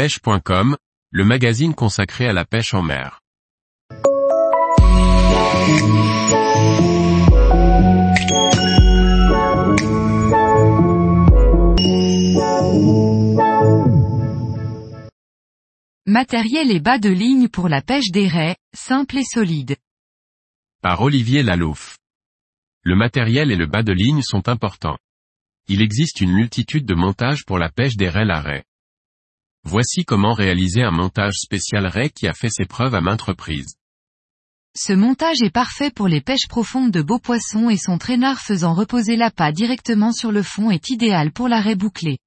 pêche.com, le magazine consacré à la pêche en mer. Matériel et bas de ligne pour la pêche des raies, simple et solide. Par Olivier Lalouf. Le matériel et le bas de ligne sont importants. Il existe une multitude de montages pour la pêche des raies à raie. Voici comment réaliser un montage spécial raie qui a fait ses preuves à maintes reprises. Ce montage est parfait pour les pêches profondes de beaux poissons et son traînard faisant reposer l'appât directement sur le fond est idéal pour la raie bouclée.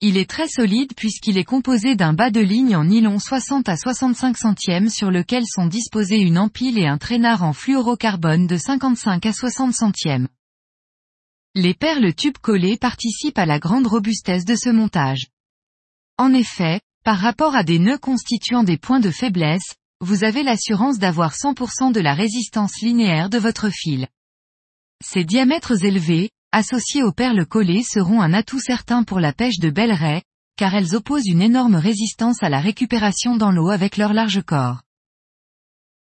Il est très solide puisqu'il est composé d'un bas de ligne en nylon 60 à 65 centièmes sur lequel sont disposés une empile et un traînard en fluorocarbone de 55 à 60 centièmes. Les perles tubes collées participent à la grande robustesse de ce montage. En effet, par rapport à des nœuds constituant des points de faiblesse, vous avez l'assurance d'avoir 100% de la résistance linéaire de votre fil. Ces diamètres élevés, associés aux perles collées seront un atout certain pour la pêche de belles raies, car elles opposent une énorme résistance à la récupération dans l'eau avec leur large corps.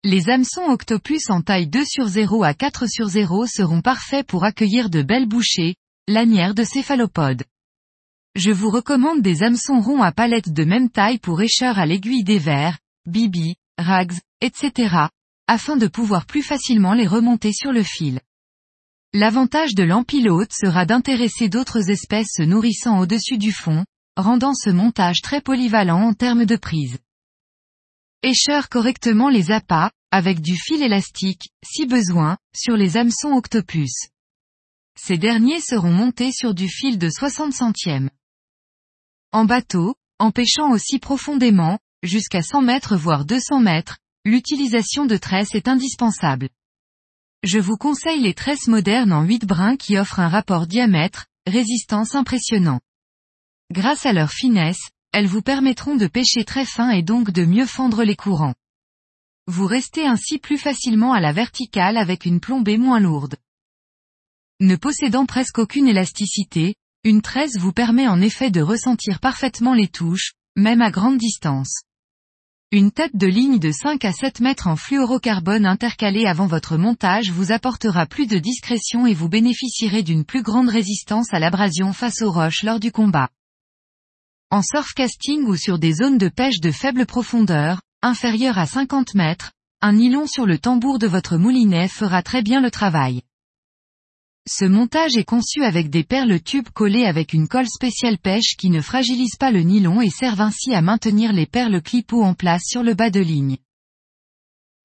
Les hameçons octopus en taille 2 sur 0 à 4 sur 0 seront parfaits pour accueillir de belles bouchées, lanières de céphalopodes. Je vous recommande des hameçons ronds à palettes de même taille pour écheur à l'aiguille des vers, bibi, rags, etc., afin de pouvoir plus facilement les remonter sur le fil. L'avantage de l'empilote sera d'intéresser d'autres espèces se nourrissant au-dessus du fond, rendant ce montage très polyvalent en termes de prise. Écheur correctement les appâts, avec du fil élastique, si besoin, sur les hameçons octopus. Ces derniers seront montés sur du fil de 60 centièmes. En bateau, en pêchant aussi profondément, jusqu'à 100 mètres voire 200 mètres, l'utilisation de tresses est indispensable. Je vous conseille les tresses modernes en 8 brins qui offrent un rapport diamètre, résistance impressionnant. Grâce à leur finesse, elles vous permettront de pêcher très fin et donc de mieux fendre les courants. Vous restez ainsi plus facilement à la verticale avec une plombée moins lourde. Ne possédant presque aucune élasticité, une tresse vous permet en effet de ressentir parfaitement les touches, même à grande distance. Une tête de ligne de 5 à 7 mètres en fluorocarbone intercalée avant votre montage vous apportera plus de discrétion et vous bénéficierez d'une plus grande résistance à l'abrasion face aux roches lors du combat. En surfcasting ou sur des zones de pêche de faible profondeur, inférieure à 50 mètres, un nylon sur le tambour de votre moulinet fera très bien le travail. Ce montage est conçu avec des perles tubes collées avec une colle spéciale pêche qui ne fragilise pas le nylon et servent ainsi à maintenir les perles clipo en place sur le bas de ligne.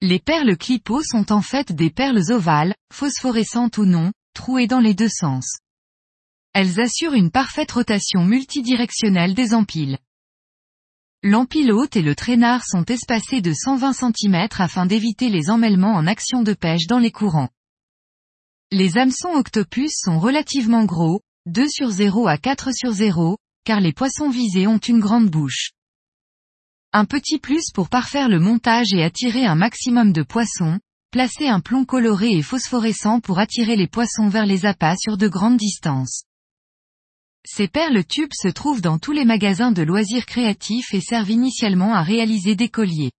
Les perles clipo sont en fait des perles ovales, phosphorescentes ou non, trouées dans les deux sens. Elles assurent une parfaite rotation multidirectionnelle des empiles. L'empile haute et le traînard sont espacés de 120 cm afin d'éviter les emmêlements en action de pêche dans les courants. Les hameçons octopus sont relativement gros, 2 sur 0 à 4 sur 0, car les poissons visés ont une grande bouche. Un petit plus pour parfaire le montage et attirer un maximum de poissons, placez un plomb coloré et phosphorescent pour attirer les poissons vers les appâts sur de grandes distances. Ces perles tubes se trouvent dans tous les magasins de loisirs créatifs et servent initialement à réaliser des colliers.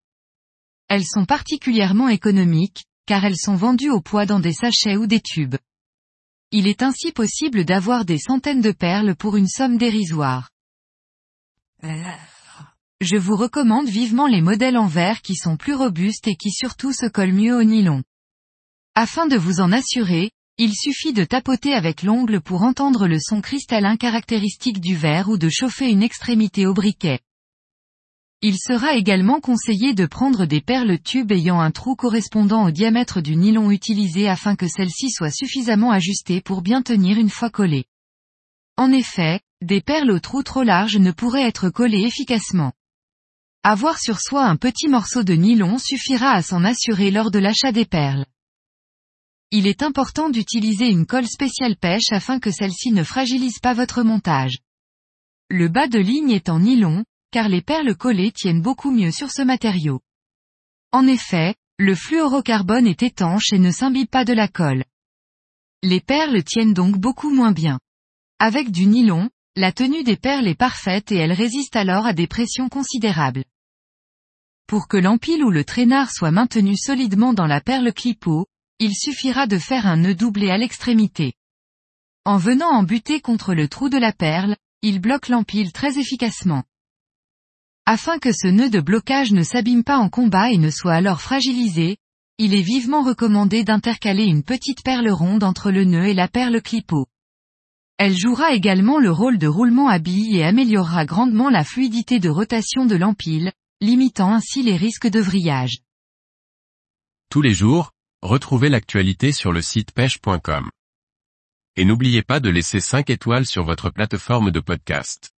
Elles sont particulièrement économiques, car elles sont vendues au poids dans des sachets ou des tubes. Il est ainsi possible d'avoir des centaines de perles pour une somme dérisoire. Je vous recommande vivement les modèles en verre qui sont plus robustes et qui surtout se collent mieux au nylon. Afin de vous en assurer, il suffit de tapoter avec l'ongle pour entendre le son cristallin caractéristique du verre ou de chauffer une extrémité au briquet. Il sera également conseillé de prendre des perles tubes ayant un trou correspondant au diamètre du nylon utilisé afin que celle-ci soit suffisamment ajustée pour bien tenir une fois collée. En effet, des perles au trou trop large ne pourraient être collées efficacement. Avoir sur soi un petit morceau de nylon suffira à s'en assurer lors de l'achat des perles. Il est important d'utiliser une colle spéciale pêche afin que celle-ci ne fragilise pas votre montage. Le bas de ligne est en nylon, car les perles collées tiennent beaucoup mieux sur ce matériau. En effet, le fluorocarbone est étanche et ne s'imbibe pas de la colle. Les perles tiennent donc beaucoup moins bien. Avec du nylon, la tenue des perles est parfaite et elle résiste alors à des pressions considérables. Pour que l'empile ou le traînard soit maintenu solidement dans la perle clipot, il suffira de faire un nœud doublé à l'extrémité. En venant en buter contre le trou de la perle, il bloque l'empile très efficacement. Afin que ce nœud de blocage ne s'abîme pas en combat et ne soit alors fragilisé, il est vivement recommandé d'intercaler une petite perle ronde entre le nœud et la perle clipot. Elle jouera également le rôle de roulement à billes et améliorera grandement la fluidité de rotation de l'empile, limitant ainsi les risques de vrillage. Tous les jours, retrouvez l'actualité sur le site pêche.com. Et n'oubliez pas de laisser 5 étoiles sur votre plateforme de podcast.